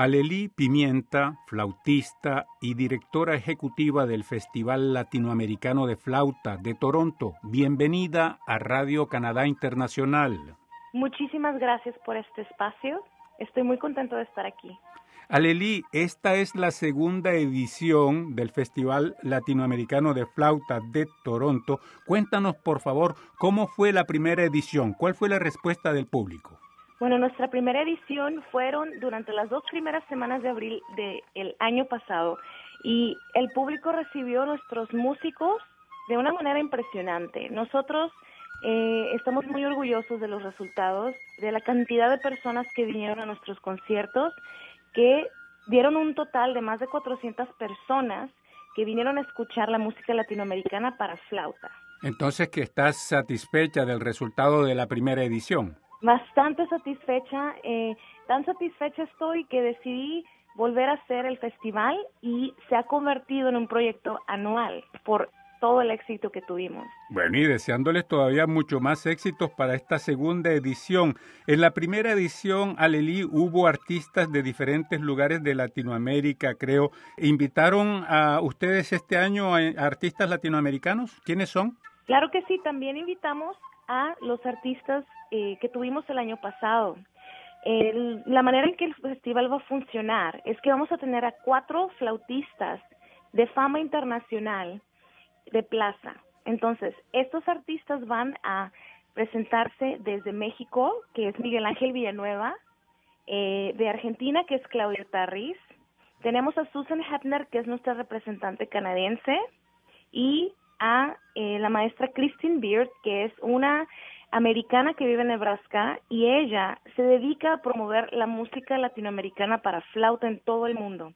Alelí Pimienta, flautista y directora ejecutiva del Festival Latinoamericano de Flauta de Toronto, bienvenida a Radio Canadá Internacional. Muchísimas gracias por este espacio. Estoy muy contento de estar aquí. Alelí, esta es la segunda edición del Festival Latinoamericano de Flauta de Toronto. Cuéntanos, por favor, cómo fue la primera edición, cuál fue la respuesta del público. Bueno, nuestra primera edición fueron durante las dos primeras semanas de abril del año pasado y el público recibió nuestros músicos de una manera impresionante. Nosotros eh, estamos muy orgullosos de los resultados, de la cantidad de personas que vinieron a nuestros conciertos, que dieron un total de más de 400 personas que vinieron a escuchar la música latinoamericana para flauta. Entonces, que estás satisfecha del resultado de la primera edición bastante satisfecha, eh, tan satisfecha estoy que decidí volver a hacer el festival y se ha convertido en un proyecto anual por todo el éxito que tuvimos. Bueno, y deseándoles todavía mucho más éxitos para esta segunda edición. En la primera edición, Alelí, hubo artistas de diferentes lugares de Latinoamérica, creo. ¿Invitaron a ustedes este año a artistas latinoamericanos? ¿Quiénes son? Claro que sí, también invitamos a los artistas eh, que tuvimos el año pasado. la manera en que el festival va a funcionar es que vamos a tener a cuatro flautistas de fama internacional de plaza. Entonces, estos artistas van a presentarse desde México, que es Miguel Ángel Villanueva, eh, de Argentina, que es Claudia Tarris, tenemos a Susan Hepner, que es nuestra representante canadiense, y a eh, la maestra Christine Beard, que es una americana que vive en Nebraska y ella se dedica a promover la música latinoamericana para flauta en todo el mundo.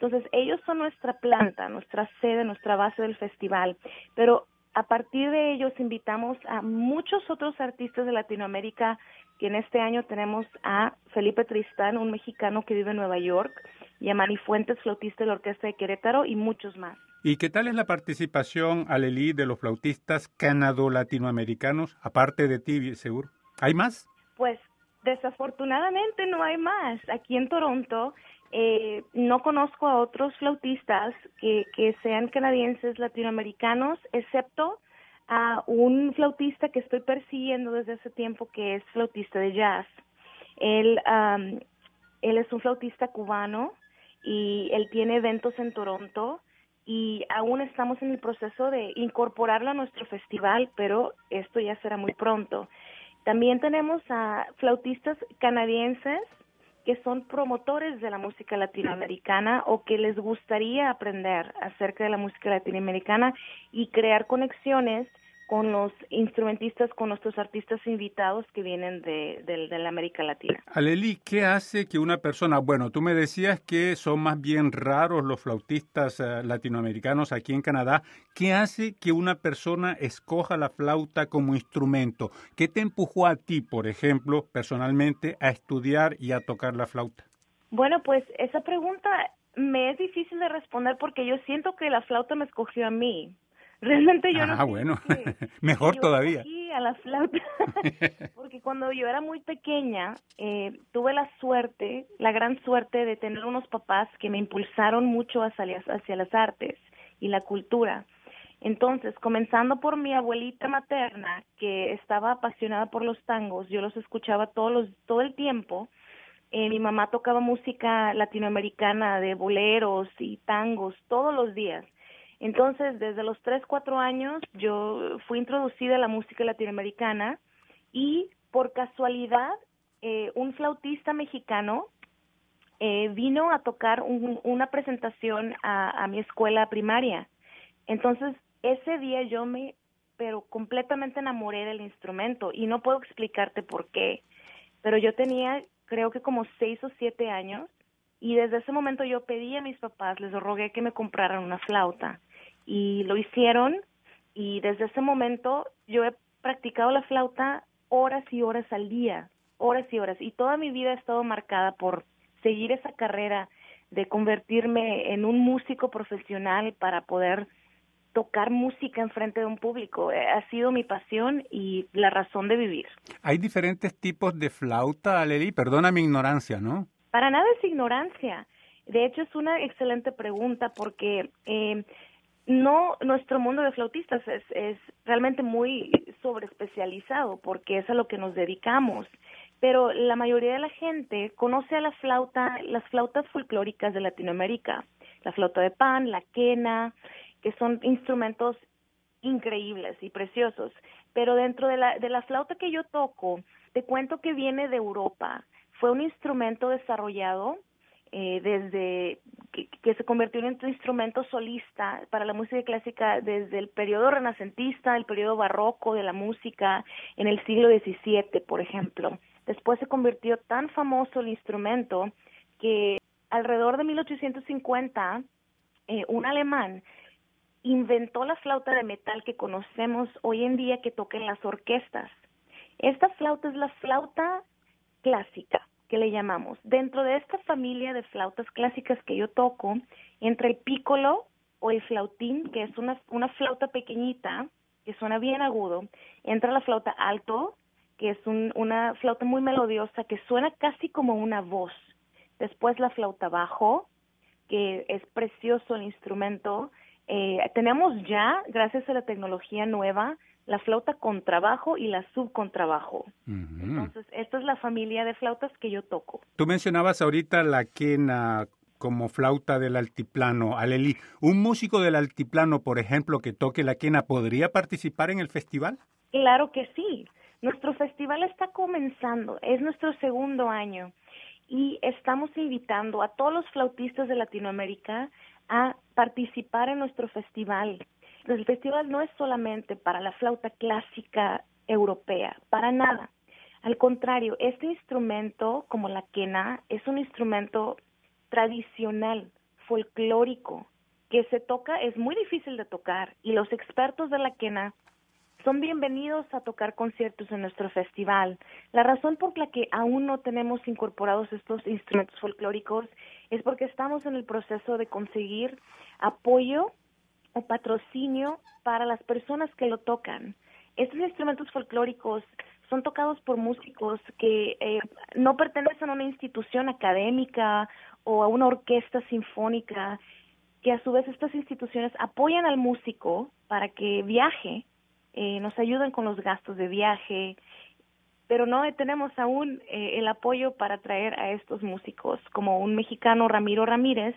Entonces, ellos son nuestra planta, nuestra sede, nuestra base del festival, pero a partir de ellos invitamos a muchos otros artistas de Latinoamérica, que en este año tenemos a Felipe Tristán, un mexicano que vive en Nueva York, y a Manny Fuentes, flautista de la Orquesta de Querétaro, y muchos más. ¿Y qué tal es la participación, Alelí, de los flautistas canado-latinoamericanos, aparte de ti, seguro? ¿Hay más? Pues desafortunadamente no hay más. Aquí en Toronto eh, no conozco a otros flautistas que, que sean canadienses latinoamericanos, excepto a un flautista que estoy persiguiendo desde hace tiempo que es flautista de jazz. Él, él es un flautista cubano y él tiene eventos en Toronto y aún estamos en el proceso de incorporarlo a nuestro festival, pero esto ya será muy pronto. También tenemos a flautistas canadienses que son promotores de la música latinoamericana o que les gustaría aprender acerca de la música latinoamericana y crear conexiones con los instrumentistas, con nuestros artistas invitados que vienen de, la América Latina. Aleli, ¿qué hace que una persona, bueno, tú me decías que son más bien raros los flautistas eh, latinoamericanos aquí en Canadá, ¿qué hace que una persona escoja la flauta como instrumento? ¿Qué te empujó a ti, por ejemplo, personalmente, a estudiar y a tocar la flauta? Bueno, pues esa pregunta me es difícil de responder porque yo siento que la flauta me escogió a mí. Realmente yo ah, no. bueno, mejor todavía. a la flauta, porque cuando yo era muy pequeña, eh, tuve la suerte, la gran suerte de tener unos papás que me impulsaron mucho hacia, hacia las artes y la cultura. Entonces, comenzando por mi abuelita materna, que estaba apasionada por los tangos, yo los escuchaba todos los, todo el tiempo. Eh, mi mamá tocaba música latinoamericana de boleros y tangos todos los días. Entonces, desde los 3, 4 años, yo fui introducida a la música latinoamericana y por casualidad, eh, un flautista mexicano eh, vino a tocar una presentación a, a mi escuela primaria. Entonces, ese día yo me, pero completamente enamoré del instrumento y no puedo explicarte por qué, pero yo tenía creo que como seis o siete años y desde ese momento yo pedí a mis papás, les rogué que me compraran una flauta y lo hicieron y desde ese momento yo he practicado la flauta horas y horas al día, horas y horas y toda mi vida ha estado marcada por seguir esa carrera de convertirme en un músico profesional para poder tocar música en frente de un público. Eh, ha sido mi pasión y la razón de vivir. Hay diferentes tipos de flauta, Aleli, perdona mi ignorancia, ¿no? Para nada es ignorancia. De hecho, es una excelente pregunta porque eh, no nuestro mundo de flautistas es, es realmente muy sobreespecializado porque es a lo que nos dedicamos. Pero la mayoría de la gente conoce a la flauta, las flautas folclóricas de Latinoamérica, la flauta de pan, la quena, que son instrumentos increíbles y preciosos, pero dentro de la, de la flauta que yo toco, te cuento que viene de Europa, fue un instrumento desarrollado eh, desde que, se convirtió en un instrumento solista para la música clásica desde el periodo renacentista, el periodo barroco de la música en el siglo XVII, por ejemplo. Después se convirtió tan famoso el instrumento que alrededor de 1850 eh, un alemán inventó la flauta de metal que conocemos hoy en día que toca en las orquestas. Esta flauta es la flauta clásica que le llamamos. Dentro de esta familia de flautas clásicas que yo toco, entre el pícolo o el flautín, que es una, una flauta pequeñita, que suena bien agudo, entra la flauta alto, que es una flauta muy melodiosa que suena casi como una voz. Después la flauta bajo, que es precioso el instrumento. Eh, tenemos ya, gracias a la tecnología nueva, la flauta contrabajo y la subcontrabajo. Entonces, esta es la familia de flautas que yo toco. Tú mencionabas ahorita la quena como flauta del altiplano. Aleli, ¿un músico del altiplano, por ejemplo, que toque la quena, podría participar en el festival? Claro que sí. Nuestro festival está comenzando, es nuestro segundo año y estamos invitando a todos los flautistas de Latinoamérica a participar en nuestro festival. El festival no es solamente para la flauta clásica europea, para nada. Al contrario, este instrumento, como la quena, es un instrumento tradicional, folclórico, que se toca, es muy difícil de tocar y los expertos de la quena son bienvenidos a tocar conciertos en nuestro festival. La razón por la que aún no tenemos incorporados estos instrumentos folclóricos es porque estamos en el proceso de conseguir apoyo o patrocinio para las personas que lo tocan. Estos instrumentos folclóricos son tocados por músicos que eh, no pertenecen a una institución académica o a una orquesta sinfónica, que a su vez estas instituciones apoyan al músico para que viaje eh, nos ayudan con los gastos de viaje, pero no tenemos aún eh, el apoyo para traer a estos músicos, como un mexicano Ramiro Ramírez,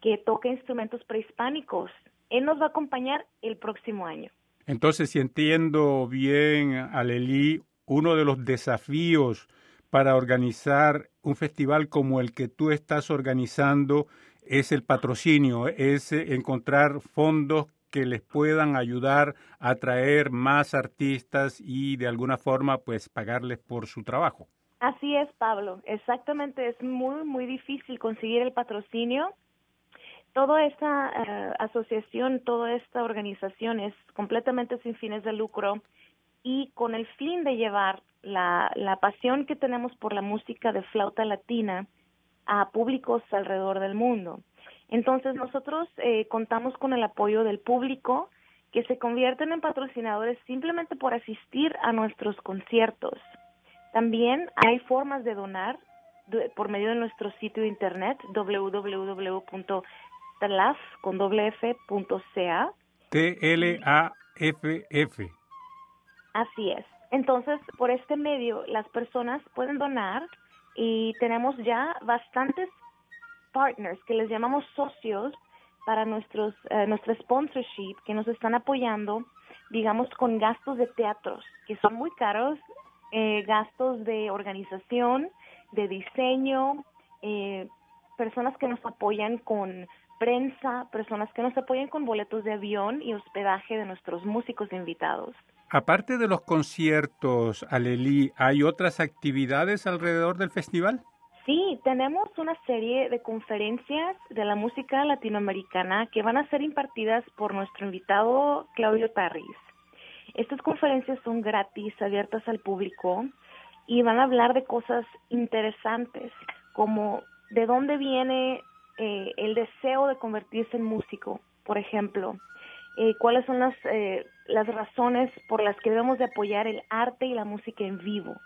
que toca instrumentos prehispánicos. Él nos va a acompañar el próximo año. Entonces, si entiendo bien, Aleli, uno de los desafíos para organizar un festival como el que tú estás organizando es el patrocinio, es encontrar fondos que les puedan ayudar a traer más artistas y de alguna forma pues pagarles por su trabajo. Así es, Pablo. Exactamente, es muy, muy difícil conseguir el patrocinio. Toda esta eh, asociación, toda esta organización es completamente sin fines de lucro y con el fin de llevar la, la pasión que tenemos por la música de flauta latina a públicos alrededor del mundo. Entonces nosotros eh, contamos con el apoyo del público que se convierten en patrocinadores simplemente por asistir a nuestros conciertos. También hay formas de donar por medio de nuestro sitio de internet www.tlaf.ca. T L A F F. Así es. Entonces, por este medio las personas pueden donar y tenemos ya bastantes partners, que les llamamos socios para nuestros, eh, nuestra sponsorship, que nos están apoyando, digamos, con gastos de teatros, que son muy caros, eh, gastos de organización, de diseño, eh, personas que nos apoyan con prensa, personas que nos apoyan con boletos de avión y hospedaje de nuestros músicos invitados. Aparte de los conciertos, Aleli, ¿hay otras actividades alrededor del festival? Sí, tenemos una serie de conferencias de la música latinoamericana que van a ser impartidas por nuestro invitado Claudio Tarris. Estas conferencias son gratis, abiertas al público y van a hablar de cosas interesantes como de dónde viene eh, el deseo de convertirse en músico, por ejemplo, eh, cuáles son las, eh, las razones por las que debemos de apoyar el arte y la música en vivo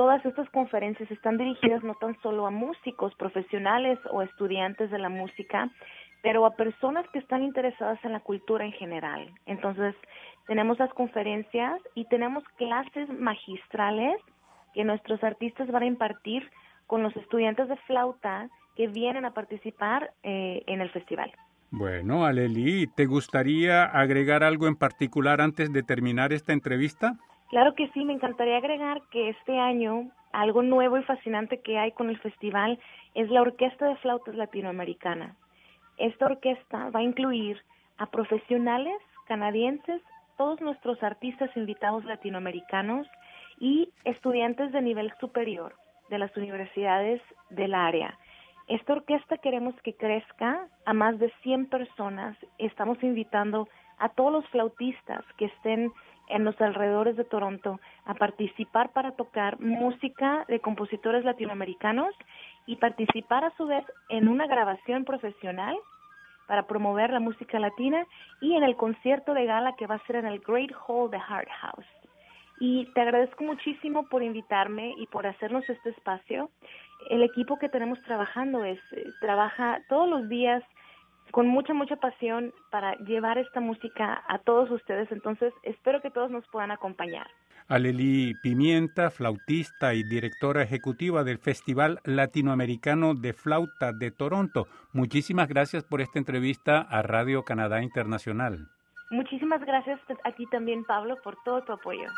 todas estas conferencias están dirigidas no tan solo a músicos profesionales o estudiantes de la música, pero a personas que están interesadas en la cultura en general. Entonces, tenemos las conferencias y tenemos clases magistrales que nuestros artistas van a impartir con los estudiantes de flauta que vienen a participar eh, en el festival. Bueno, Aleli, ¿te gustaría agregar algo en particular antes de terminar esta entrevista? Claro que sí, me encantaría agregar que este año algo nuevo y fascinante que hay con el festival es la Orquesta de Flautas Latinoamericana. Esta orquesta va a incluir a profesionales canadienses, todos nuestros artistas invitados latinoamericanos y estudiantes de nivel superior de las universidades del área. Esta orquesta queremos que crezca a más de 100 personas. Estamos invitando a todos los flautistas que estén en los alrededores de Toronto a participar para tocar música de compositores latinoamericanos y participar a su vez en una grabación profesional para promover la música latina y en el concierto de gala que va a ser en el Great Hall de Hart House. Y te agradezco muchísimo por invitarme y por hacernos este espacio. El equipo que tenemos trabajando es eh, trabaja todos los días con mucha, mucha pasión para llevar esta música a todos ustedes. Entonces, espero que todos nos puedan acompañar. Aleli Pimienta, flautista y directora ejecutiva del Festival Latinoamericano de Flauta de Toronto. Muchísimas gracias por esta entrevista a Radio Canadá Internacional. Muchísimas gracias a ti también, Pablo, por todo tu apoyo.